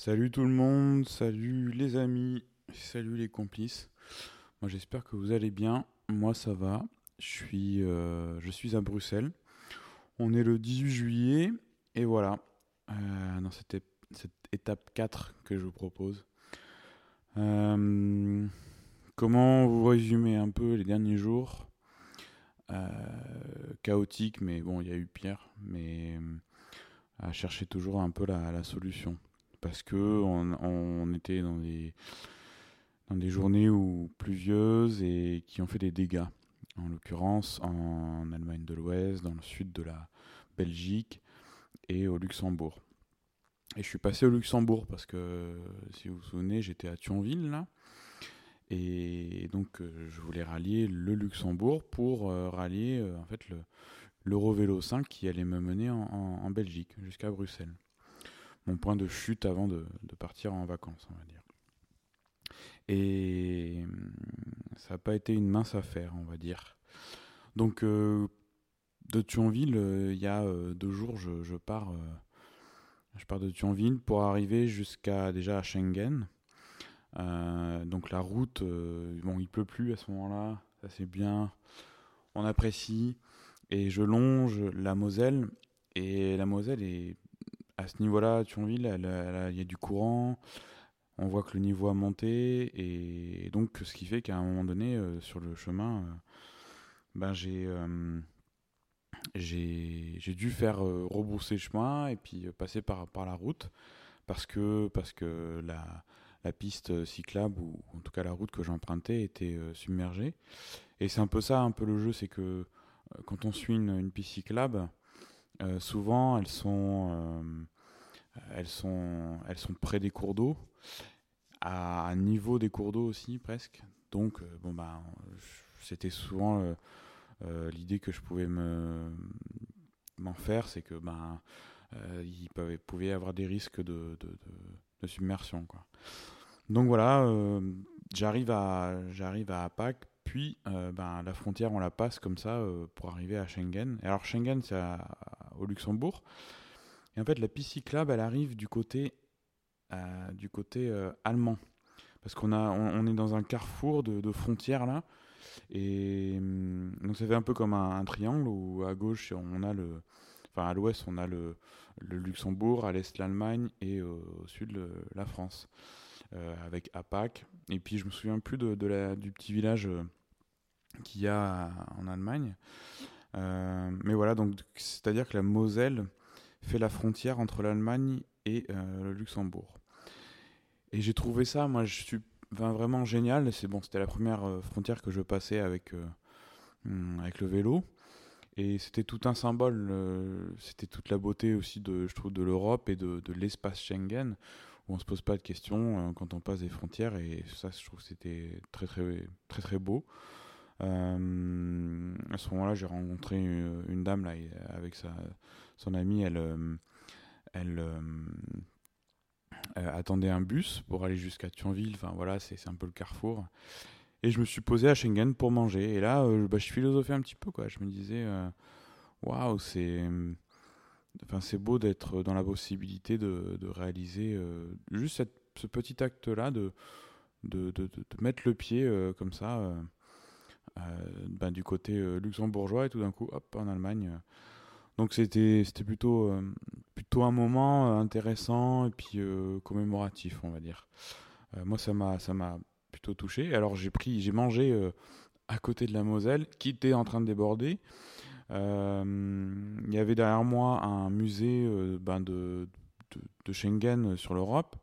Salut tout le monde, salut les amis, salut les complices. Moi j'espère que vous allez bien. Moi ça va. Je suis, euh, je suis à Bruxelles. On est le 18 juillet et voilà. Euh, dans cette, étape 4 que je vous propose. Euh, comment vous résumer un peu les derniers jours? Chaotique, mais bon, il y a eu pire. Mais à chercher toujours un peu la solution parce que on, était dans des, dans des journées où pluvieuses et qui ont fait des dégâts. En l'occurrence en Allemagne de l'Ouest, dans le sud de la Belgique et au Luxembourg. Et je suis passé au Luxembourg parce que, si vous vous souvenez, j'étais à Thionville là. Et donc euh, je voulais rallier le Luxembourg pour euh, rallier euh, en fait l'Eurovélo 5 qui allait me mener en Belgique jusqu'à Bruxelles point de chute avant de, partir en vacances, on va dire. Et hum, ça n'a pas été une mince affaire, on va dire. Donc, euh, de Thionville, euh, il y a euh, deux jours, je, pars, je pars de Thionville pour arriver jusqu'à déjà à Schengen. donc la route, bon, il pleut plus à ce moment-là, ça c'est bien, on apprécie. Et je longe la Moselle, et la Moselle est à ce niveau-là, Thionville, il y a du courant, on voit que le niveau a monté, et donc ce qui fait qu'à un moment donné, euh, sur le chemin, euh, ben euh, j'ai j'ai dû faire rebrousser le chemin et puis passer par, par la route, parce que, parce que la, piste cyclable, ou en tout cas la route que j'empruntais, était submergée. Et c'est un peu ça, un peu le jeu, c'est que quand on suit une piste cyclable, euh, souvent, elles sont, euh, elles, sont, elles sont près des cours d'eau, à, niveau des cours d'eau aussi, presque. Donc, euh, bon, bah, c'était souvent l'idée que je pouvais me, m'en faire, c'est que ben, il pouvait y avoir des risques de, de, de, submersion. Quoi. Donc voilà, j'arrive à, j'arrive à Pâques, puis ben, la frontière on la passe comme ça pour arriver à Schengen. Et alors Schengen c'est au Luxembourg. Et en fait, la piste cyclable, elle arrive du côté, euh, du côté euh, allemand. Parce qu'on a, on, est dans un carrefour de, frontières là. Et hum, donc ça fait un peu comme un, triangle où à gauche on a le, enfin à l'ouest on a le, le Luxembourg, à l'est l'Allemagne et au sud la France, euh, avec APAC. Et puis je me souviens plus de, de la, du petit village qu'il y a en Allemagne. Euh, mais voilà, donc c'est-à-dire que la Moselle fait la frontière entre l'Allemagne et euh, le Luxembourg. Et j'ai trouvé ça, moi, je suis vraiment génial. C'est bon, c'était la première euh, frontière que je passais avec hmm, avec le vélo. Et c'était tout un symbole, c'était toute la beauté aussi de, je trouve, de l'Europe et de, l'espace Schengen, où on se pose pas de questions quand on passe des frontières. Et ça, je trouve que c'était très, très, très, très beau. Euh, à ce moment-là, j'ai rencontré une, dame là, avec sa, son amie. Elle, euh, elle euh, attendait un bus pour aller jusqu'à Thionville. Enfin voilà, c'est un peu le carrefour. Et je me suis posé à Schengen pour manger. Et là, bah, je philosophais un petit peu. Quoi. Je me disais, waouh, c'est. Enfin, beau d'être dans la possibilité de, de réaliser juste ce petit acte-là, de, de, de, mettre le pied comme ça ben, du côté euh, luxembourgeois et tout d'un coup, hop, en Allemagne. Donc c'était plutôt euh, plutôt un moment intéressant et puis commémoratif, on va dire. moi ça m'a plutôt touché. Alors j'ai pris j'ai mangé à côté de la Moselle qui était en train de déborder. Il y avait derrière moi un musée ben de, de, Schengen sur l'Europe.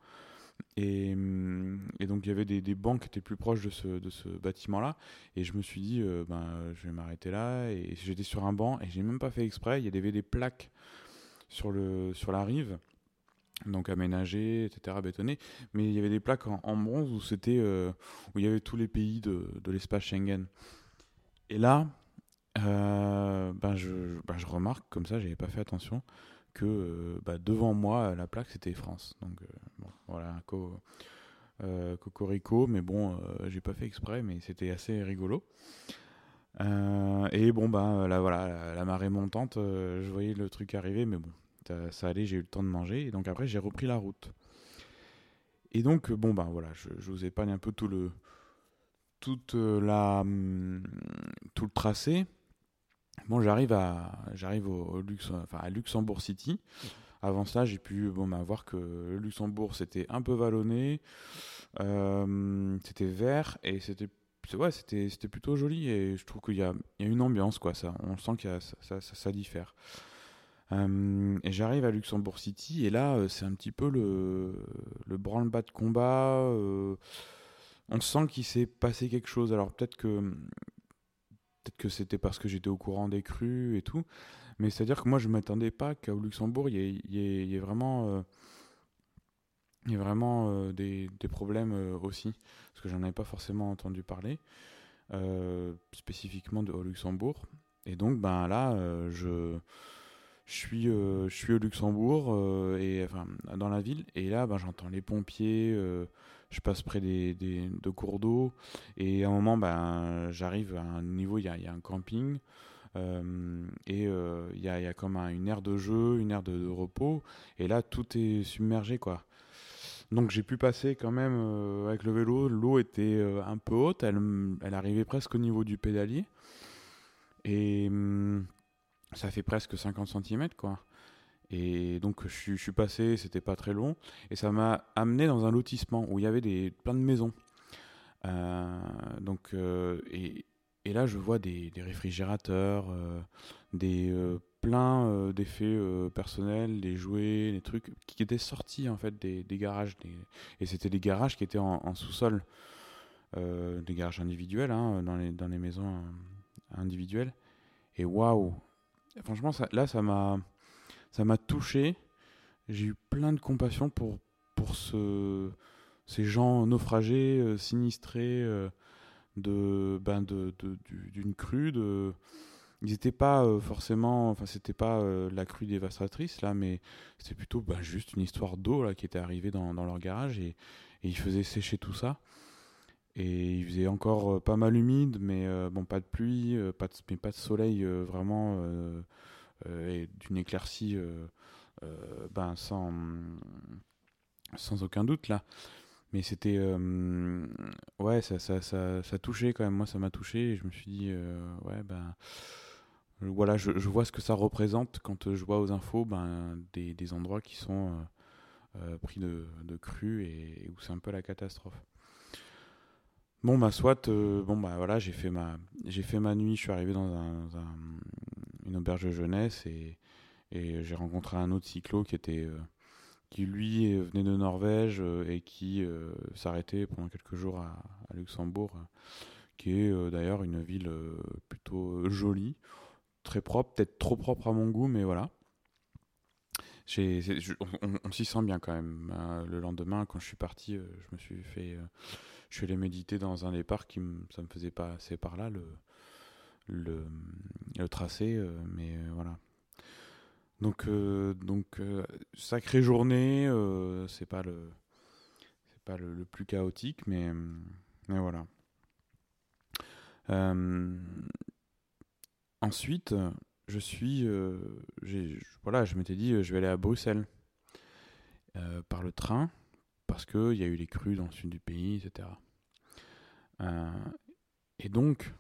Hum, et, donc il y avait des, bancs qui étaient plus proches de ce, bâtiment-là. Et je me suis dit, euh, ben, je vais m'arrêter là. Et j'étais sur un banc et j'ai même pas fait exprès. Il y avait des plaques sur, la rive, donc aménagées, etc., bétonnées. Mais il y avait des plaques en, bronze où, euh, où il y avait tous les pays de, de l'espace Schengen. Et là, euh, ben, je, ben je remarque, comme ça, j'avais pas fait attention, que euh, bah, devant moi, la plaque, c'était France. Donc euh, voilà, co euh, cocorico, mais bon, j'ai pas fait exprès, mais c'était assez rigolo. et bon, bah là, voilà, la, marée montante, je voyais le truc arriver, mais bon, ça, allait, j'ai eu le temps de manger, et donc après, j'ai repris la route. Et donc, bon, ben voilà, je, vous épargne un peu tout le, hum, tout le tracé. Bon, j'arrive à, j'arrive au, enfin, à Luxembourg City. Avant ça, j'ai pu bon, bah, voir que Luxembourg c'était un peu vallonné, euh, c'était vert et c'était ouais, c'était c'était plutôt joli et je trouve qu'il y a, il y a une ambiance quoi ça. On sent que ça, ça, ça, diffère. Euh, et j'arrive à Luxembourg City et là euh, c'est un petit peu le le branle-bas de combat. on sent qu'il s'est passé quelque chose. Alors peut-être que Peut-être que c'était parce que j'étais au courant des crues et tout. Mais c'est-à-dire que moi, je ne m'attendais pas qu'au Luxembourg, il y ait, vraiment, euh, y vraiment euh, des, des, problèmes euh, aussi. Parce que j'en avais pas forcément entendu parler, spécifiquement de, au Luxembourg. Et donc, ben là, je, je, suis, je suis au Luxembourg, et, enfin, dans la ville. Et là, ben, j'entends les pompiers je passe près des, des de cours d'eau. Et à un moment ben, j'arrive à un niveau, il y a, y a, un camping euh, et euh, il y, a, y, a, comme une aire de jeu, une aire de, repos. Et là tout est submergé quoi. Donc j'ai pu passer quand même euh, avec le vélo, l'eau était un peu haute, elle, elle arrivait presque au niveau du pédalier. Et hum, ça fait presque 50 cm quoi. Et donc je, suis passé, c'était pas très long, et ça m'a amené dans un lotissement où il y avait des, plein de maisons. Euh, donc, euh, et, là je vois des, réfrigérateurs, euh, des plein d'effets personnels, des jouets, des trucs qui étaient sortis en fait des, garages. et c'était des garages qui étaient en, sous-sol, des garages individuels hein, dans, les, maisons individuelles. Et waouh! Franchement, là ça m'a ça m'a touché. J'ai eu plein de compassion pour, pour ce, ces gens naufragés, euh, sinistrés euh, de, ben de, d'une crue. De... Ils n'étaient pas euh, forcément, enfin c'était pas la crue dévastatrice là, mais c'était plutôt ben, juste une histoire d'eau là qui était arrivée dans, dans leur garage et, ils faisaient sécher tout ça. Et il faisait encore pas mal humide, mais bon pas de pluie, pas de, mais pas de soleil vraiment et d'une éclaircie euh, euh, ben, sans, sans aucun doute là. Mais c'était ouais ça, ça, ça, ça, touchait quand même. Moi ça m'a touché et je me suis dit ouais ben voilà je, vois ce que ça représente quand je vois aux infos ben, des, endroits qui sont pris de, de crues et, où c'est un peu la catastrophe. Bon bah soit bon bah voilà j'ai fait ma j'ai fait ma nuit je suis arrivé dans un, une auberge de jeunesse et, j'ai rencontré un autre cyclo qui était euh, qui lui venait de Norvège euh, et qui euh, s'arrêtait pendant quelques jours à, Luxembourg, qui est d'ailleurs une ville plutôt jolie, très propre, peut-être trop propre à mon goût, mais voilà. on, s'y sent bien quand même. le lendemain, quand je suis parti, je me suis fait, je suis allé méditer dans un des parcs qui ça me faisait pas assez par là. Le, le, tracé, euh, mais euh, voilà. Donc, euh, donc sacrée journée, c'est pas le pas le, plus chaotique, mais, mais voilà. ensuite, je suis, voilà, je m'étais dit, je vais aller à Bruxelles par le train parce qu'il y a eu les crues dans le sud du pays, etc. et donc,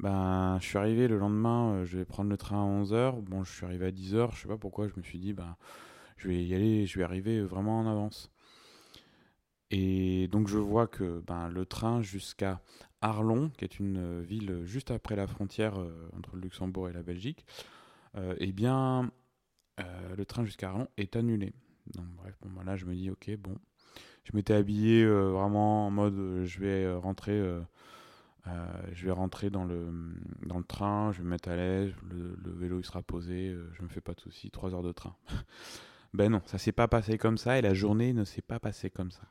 ben, je suis arrivé le lendemain, euh, je vais prendre le train à 11h. Bon, je suis arrivé à 10h, je sais pas pourquoi, je me suis dit, ben, je vais y aller, je vais arriver vraiment en avance. Et donc, je vois que ben, le train jusqu'à Arlon, qui est une euh, ville juste après la frontière euh, entre le Luxembourg et la Belgique, eh bien, le train jusqu'à Arlon est annulé. Donc, bref, bon, ben là, je me dis, ok, bon. Je m'étais habillé vraiment en mode, je vais rentrer euh, je vais rentrer dans le, dans le train, je vais me mettre à l'aise, le, vélo il sera posé, euh, je me fais pas de soucis, 3 heures de train. ben non, ça s'est pas passé comme ça et la journée ne s'est pas passée comme ça.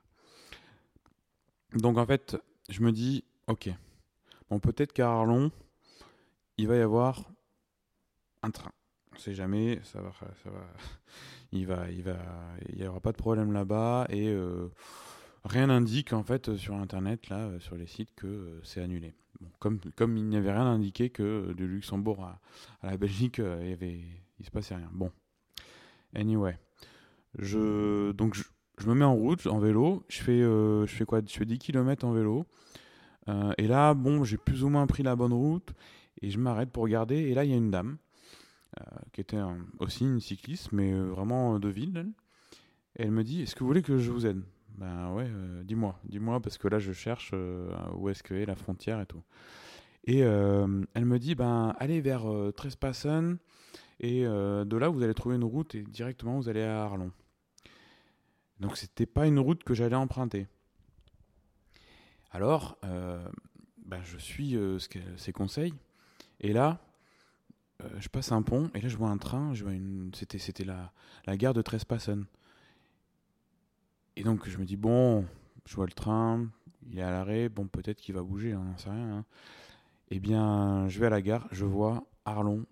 Donc en fait, je me dis, ok, bon peut-être qu'à Arlon, il va y avoir un train. On sait jamais, ça va, ça va, il va, il va, il y aura pas de problème là-bas et euh, rien n'indique en fait sur internet là euh, sur les sites que euh, c'est annulé. comme comme il n'y avait rien indiqué que euh, de Luxembourg à, la Belgique il y se passait rien. Bon. Anyway, je donc je me mets en route, en vélo. Je fais, je fais quoi? Je fais 10 km en vélo. et là, bon, j'ai plus ou moins pris la bonne route. Et je m'arrête pour regarder. Et là, il y a une dame qui était aussi une cycliste, mais vraiment de ville. Elle me dit Est-ce que vous voulez que je vous aide? Ben ouais, dis-moi, dis-moi, parce que là, je cherche où est-ce que est la frontière et tout. Et elle me dit Ben allez vers Trespassen et euh, de là, vous allez trouver une route et directement, vous allez à Arlon. Donc, c'était pas une route que j'allais emprunter. Alors, euh, bah, je suis euh, ses conseils. Et là, je passe un pont et là, je vois un train. C'était la, la gare de Trespassen. Et donc, je me dis, bon, je vois le train, il est à l'arrêt. Bon, peut-être qu'il va bouger, on n'en sait rien. Hein. Eh bien, je vais à la gare, je vois Arlon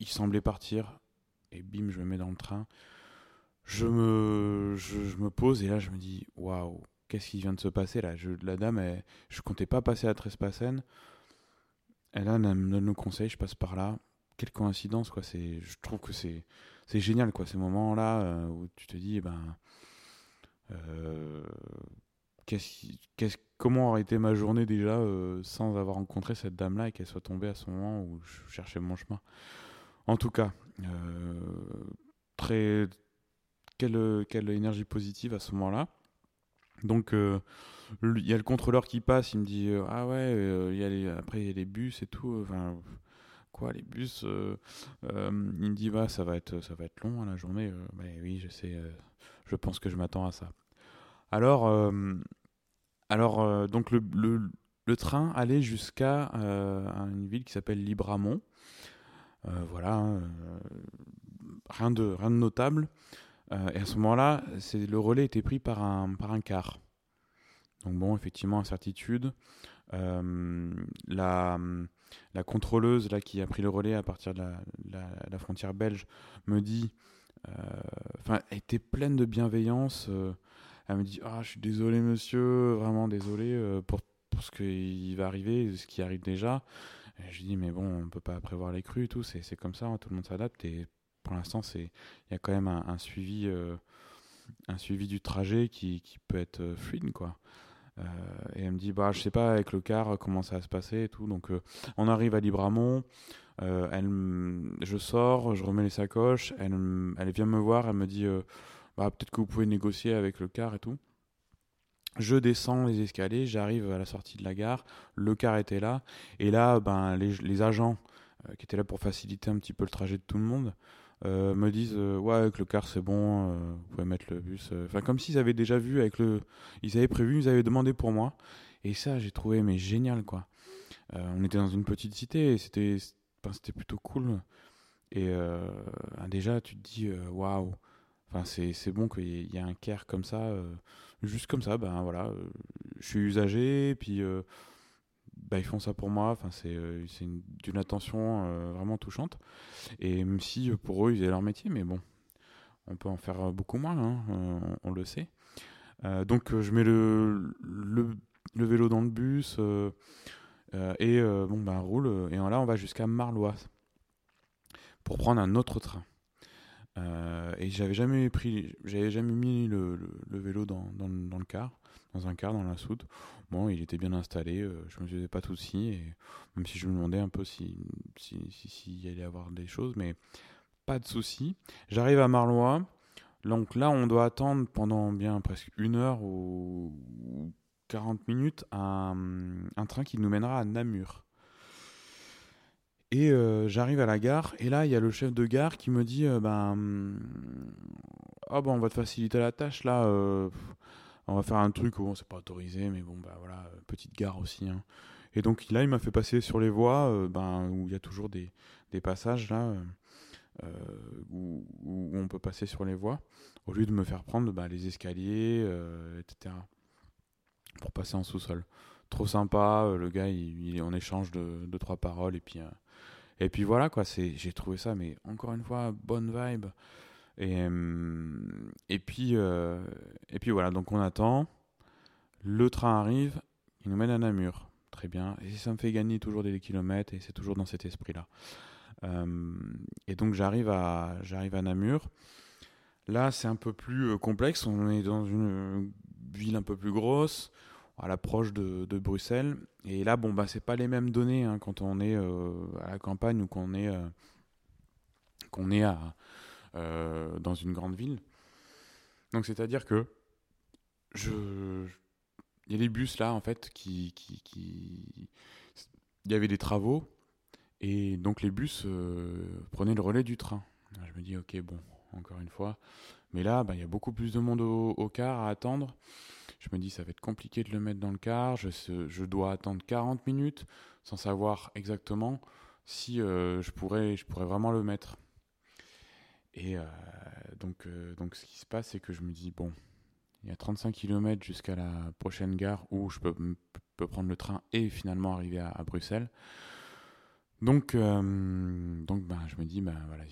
il semblait partir, et bim, je me mets dans le train. Je me, je, me pose et là je me dis waouh, qu'est-ce qui vient de se passer là? Je, La dame, elle, je comptais pas passer à Trespassen. Elle, là, me donne le conseil, je passe par là. Quelle coïncidence quoi. Je trouve que c'est, génial quoi. Ces moments-là euh, où tu te dis, eh ben, qu'est-ce, comment aurait été ma journée déjà euh, sans avoir rencontré cette dame-là et qu'elle soit tombée à ce moment où je cherchais mon chemin? En tout cas, euh, très quelle, quelle énergie positive à ce moment-là. Donc euh, il y a le contrôleur qui passe, il me dit euh, ah ouais, après il y a les bus et tout. Enfin quoi les bus Il me dit bah ça va être ça va être long hein, la journée. oui je sais, je pense que je m'attends à ça. Alors alors donc le, train allait jusqu'à une ville qui s'appelle Libramont. Euh, voilà, hein, euh, rien, de, notable. Euh, et à ce moment-là, le relais était pris par un, par car. Donc bon, effectivement, incertitude. la, la contrôleuse là, qui a pris le relais à partir de la, la, frontière belge me dit, enfin, était pleine de bienveillance. Elle me dit, ah, je suis désolé monsieur, vraiment désolé pour, pour ce qui va arriver, ce qui arrive déjà je dis, mais bon, on peut pas prévoir les crues et tout, c'est comme ça, hein, tout le monde s'adapte. Et pour l'instant, il y a quand même un, suivi, euh, un suivi du trajet qui, qui peut être euh, fluide, quoi. Euh, et elle me dit, bah, je sais pas avec le car comment ça va se passer et tout. Donc, on arrive à Libramont. elle, je sors, je remets les sacoches. Elle, elle vient me voir. Elle me dit, bah, peut-être que vous pouvez négocier avec le car et tout. Je descends les escaliers, j'arrive à la sortie de la gare, le car était là, et là, ben, les, agents euh, qui étaient là pour faciliter un petit peu le trajet de tout le monde euh, me disent euh, Ouais, avec le car c'est bon, vous pouvez mettre le bus. Enfin, comme s'ils avaient déjà vu, avec le... ils avaient prévu, ils avaient demandé pour moi, et ça, j'ai trouvé mais génial quoi. on était dans une petite cité, c'était plutôt cool. Et déjà, tu te dis Waouh, enfin, c'est bon qu'il y, ait un car comme ça juste comme ça, ben voilà, euh, je suis usagé, puis euh, bah, ils font ça pour moi. Enfin, c'est euh, d'une attention vraiment touchante. Et même si pour eux, ils avaient leur métier, mais bon, on peut en faire beaucoup moins, hein, on, le sait. donc, je mets le, le, le, vélo dans le bus et bon, ben roule. Et là, on va jusqu'à Marloise pour prendre un autre train. Et j'avais jamais pris, j'avais jamais mis le, vélo dans, dans, dans, le car, dans un car, dans la soute. Bon, il était bien installé, euh, je me faisais pas de soucis, même si je me demandais un peu s'il si, si, si, y avoir des choses, mais pas de soucis. J'arrive à Marlois, donc là on doit attendre pendant bien presque une heure ou 40 minutes un train qui nous mènera à Namur. Et euh, j'arrive à la gare, et là, il y a le chef de gare qui me dit euh, ben, oh, bon, on va te faciliter la tâche, là, euh, on va faire un truc où bon, c'est pas autorisé, mais bon, bah voilà, petite gare aussi. Hein. Et donc là, il m'a fait passer sur les voies ben, où il y a toujours des, passages, là, où, on peut passer sur les voies, au lieu de me faire prendre bah, les escaliers, etc., pour passer en sous-sol. Trop sympa, le gars, il, on échange de, de trois paroles, et puis et puis voilà, quoi, c'est, j'ai trouvé ça, mais encore une fois, bonne vibe. Et, hum, et, puis, euh, et puis voilà, donc on attend. Le train arrive, il nous mène à Namur. Très bien. Et ça me fait gagner toujours des kilomètres, et c'est toujours dans cet esprit-là. Et donc j'arrive à, j'arrive à Namur. Là, c'est un peu plus complexe. On est dans une ville un peu plus grosse, à l'approche de, Bruxelles. Et là, bon, bah, c'est pas les mêmes données hein, quand on est à la campagne ou qu'on est, qu'on est à, dans une grande ville. Donc, c'est-à-dire que je, il y a des bus là, en fait, qui, qui, il y avait des travaux et donc les bus euh, prenaient le relais du train. Je me dis, ok, bon, encore une fois. Mais là, bah, il y a beaucoup plus de monde au, car à attendre. Je me dis, ça va être compliqué de le mettre dans le car. Je, dois attendre 40 minutes sans savoir exactement si euh, je, pourrais, vraiment le mettre. Et euh, donc, donc, ce qui se passe, c'est que je me dis, bon, il y a 35 km jusqu'à la prochaine gare où je peux, prendre le train et finalement arriver à, Bruxelles. Donc, euh, ben, je me dis, ben, voilà,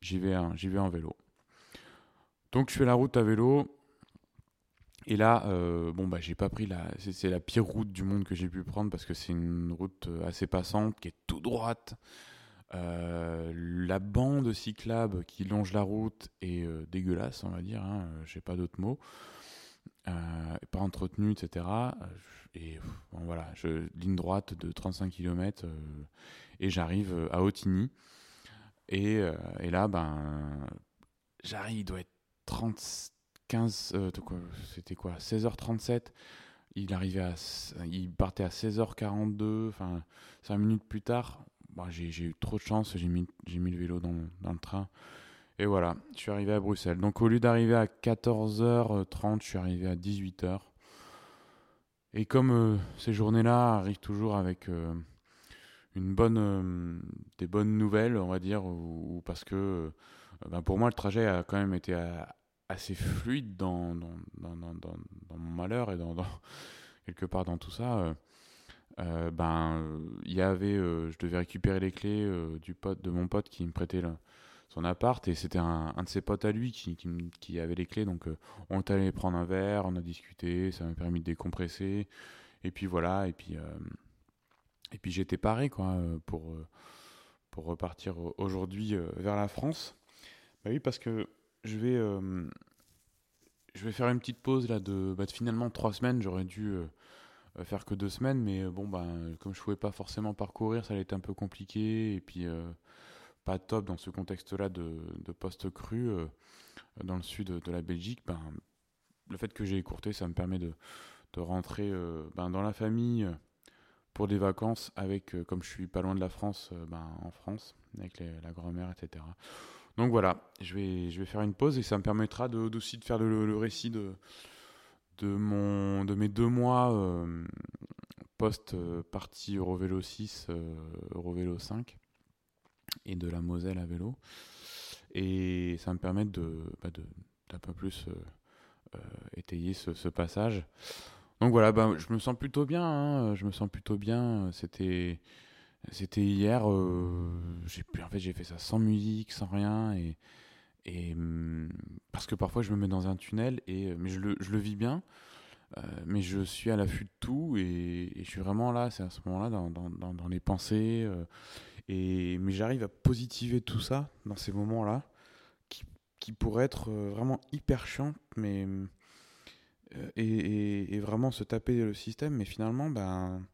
j'y vais en vélo. Donc je fais la route à vélo. Et là, euh, bon, bah, j'ai pas pris la. C'est la pire route du monde que j'ai pu prendre parce que c'est une route assez passante qui est tout droite. Euh, la bande cyclable qui longe la route est dégueulasse, on va dire. Hein, j'ai pas d'autres mots. Euh, pas entretenu, etc. Et voilà, je, ligne droite de 35 km euh, et j'arrive à Otigny. Et, euh, et là, ben, j'arrive, il doit être 30, 15, c'était quoi, 16h37. Il arrivait à, il partait à 16h42, enfin 5 minutes plus tard. Bon, j'ai eu trop de chance, j'ai mis, mis le vélo dans, le train. Et voilà, je suis arrivé à Bruxelles. Donc au lieu d'arriver à 14h30, je suis arrivé à 18h. Et comme euh, ces journées-là arrivent toujours avec euh, une bonne, euh, des bonnes nouvelles, on va dire, ou, parce que ben pour moi le trajet a quand même été assez fluide dans, dans, dans, dans, mon malheur et dans, quelque part dans tout ça. ben il y avait, je devais récupérer les clés du pote, de mon pote qui me prêtait son appart et c'était un, de ses potes à lui qui, qui, avait les clés donc euh, on est allé prendre un verre on a discuté ça m'a permis de décompresser et puis voilà et puis euh, et puis j'étais paré quoi euh, pour pour repartir aujourd'hui vers la France bah oui parce que je vais je vais faire une petite pause là de, bah, finalement trois semaines. J'aurais dû faire que deux semaines mais bon bah comme je pouvais pas forcément parcourir ça allait être un peu compliqué. Et puis pas top dans ce contexte-là de, post-cru euh, dans le sud de la Belgique, ben, le fait que j'ai écourté, ça me permet de, de rentrer euh, ben, dans la famille pour des vacances avec, euh, comme je suis pas loin de la France, ben, en France, avec la grand-mère, etc. Donc voilà, je vais, je vais faire une pause et ça me permettra de, aussi de faire le, récit de, de, mon, de mes deux mois post-partie Eurovélo 6, Eurovélo 5 et de la Moselle à vélo. Et ça me permet de, bah d'un peu plus euh, euh, étayer ce, ce, passage. Donc voilà, bah, je me sens plutôt bien. Hein, je me sens plutôt bien. C'était c'était hier. Euh, j'ai en fait j'ai fait ça sans musique, sans rien et mm, parce que parfois je me mets dans un tunnel et mais je le, je le vis bien. mais je suis à l'affût de tout et, je suis vraiment là, c'est à ce moment-là dans, dans, les pensées. Et, mais j'arrive à positiver tout ça dans ces moments-là, qui, qui pourraient être euh, vraiment hyper chiants, mais. Euh, et, et, vraiment se taper le système, mais finalement, ben.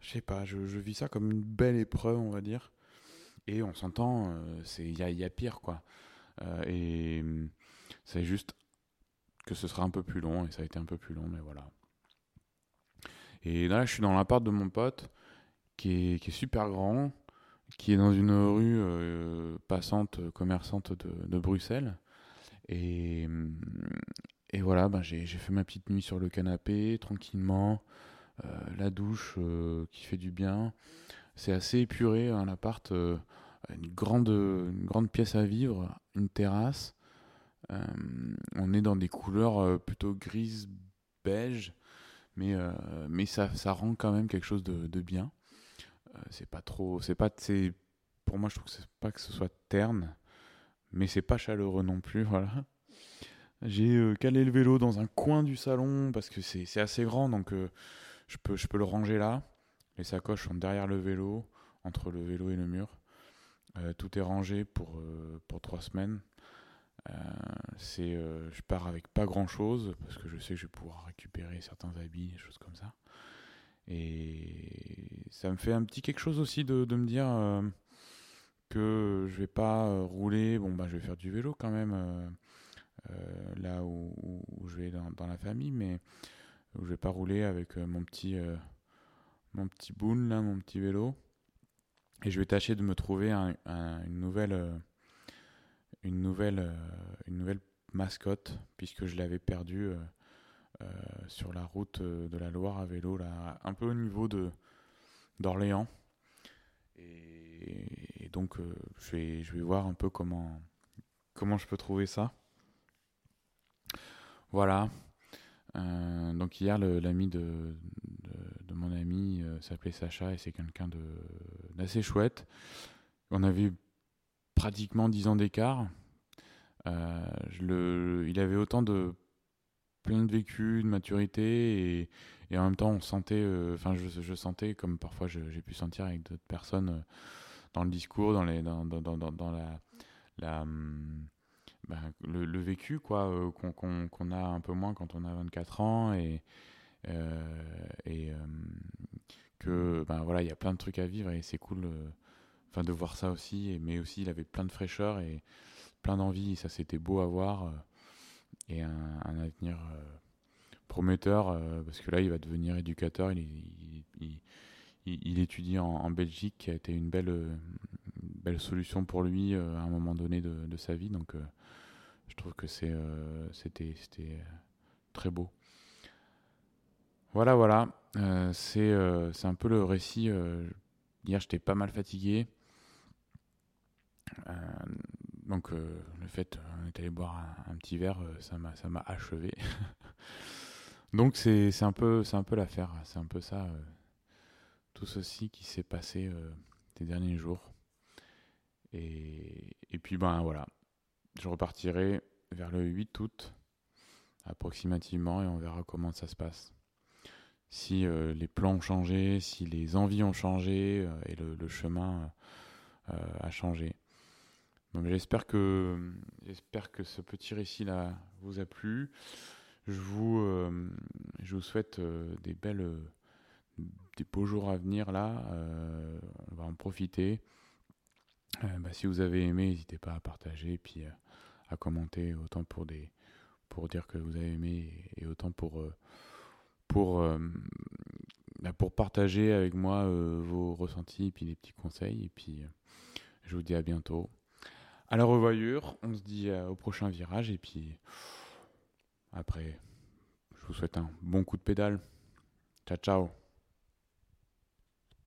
Je sais pas, je, vis ça comme une belle épreuve, on va dire. Et on s'entend, euh, il y a, pire, quoi. et c'est juste que ce sera un peu plus long, et ça a été un peu plus long, mais voilà. Et là, je suis dans l'appart de mon pote, qui est, super grand, qui est dans une rue euh, passante, euh, commerçante de, Bruxelles. Et, et voilà, ben j'ai fait ma petite nuit sur le canapé, tranquillement. Euh, la douche qui fait du bien. C'est assez épuré, un hein, appart. une, grande, une grande pièce à vivre, une terrasse. on est dans des couleurs plutôt grises, beige, mais, mais ça, ça rend quand même quelque chose de, de bien. Euh, c'est pas trop. C'est pas. Pour moi, je trouve que c'est pas que ce soit terne, mais c'est pas chaleureux non plus. Voilà. J'ai euh, calé le vélo dans un coin du salon parce que c'est assez grand, donc euh, je, peux, je peux le ranger là. Les sacoches sont derrière le vélo, entre le vélo et le mur. tout est rangé pour, pour trois semaines. c'est, je pars avec pas grand chose parce que je sais que je vais pouvoir récupérer certains habits, des choses comme ça. Et ça me fait un petit quelque chose aussi de, de me dire que je vais pas rouler. Bon, bah, je vais faire du vélo quand même là où, où, je vais dans, dans, la famille, mais où je vais pas rouler avec mon petit mon petit boon là, mon petit vélo. Et je vais tâcher de me trouver une nouvelle, euh, une nouvelle, euh, une nouvelle mascotte puisque je l'avais perdu euh, sur la route de la Loire à vélo là, un peu au niveau de d'Orléans. Et, donc je vais, je vais voir un peu comment, comment je peux trouver ça. Voilà. Donc hier, l'ami de, mon ami euh, s'appelait Sacha et c'est quelqu'un d'assez chouette. On avait pratiquement 10 ans d'écart. Euh, il avait autant de plein de vécu, de maturité et, en même temps on sentait, euh, enfin je, sentais comme parfois j'ai pu sentir avec d'autres personnes dans le discours, dans, la hum, ben, le, vécu quoi qu'on a un peu moins quand on a 24 ans et, euh, et euh, que ben voilà, il y a plein de trucs à vivre et c'est cool euh, enfin de voir ça aussi. Et, mais aussi, il avait plein de fraîcheur et plein d'envie. Ça, c'était beau à voir et un, avenir prometteur parce que là, il va devenir éducateur. Il, il, il, étudie en, Belgique, qui a été une belle, belle solution pour lui à un moment donné de, sa vie. Donc, je trouve que c'est, c'était, très beau. Voilà, voilà. Euh, euh, c'est un peu le récit. Euh, hier, j'étais pas mal fatigué. donc, le fait, on est allé boire un, petit verre, ça m'a achevé. donc, c'est un peu, un peu l'affaire. C'est un peu ça, tout ceci qui s'est passé ces derniers jours. Et, puis, ben voilà. Je repartirai vers le 8 août, approximativement, et on verra comment ça se passe si euh, les plans ont changé, si les envies ont changé euh, et le, chemin euh, a changé. Donc j'espère que j'espère que ce petit récit là vous a plu. Je vous je vous souhaite des belles des beaux jours à venir là. on va en profiter. Bah, si vous avez aimé, n'hésitez pas à partager et puis à commenter autant pour dire que vous avez aimé et autant pour euh, bah, pour partager avec moi euh, vos ressentis et puis des petits conseils. Et puis, euh, je vous dis à bientôt. À la revoyure, on se dit au prochain virage. Et puis, après, je vous souhaite un bon coup de pédale. Ciao, ciao.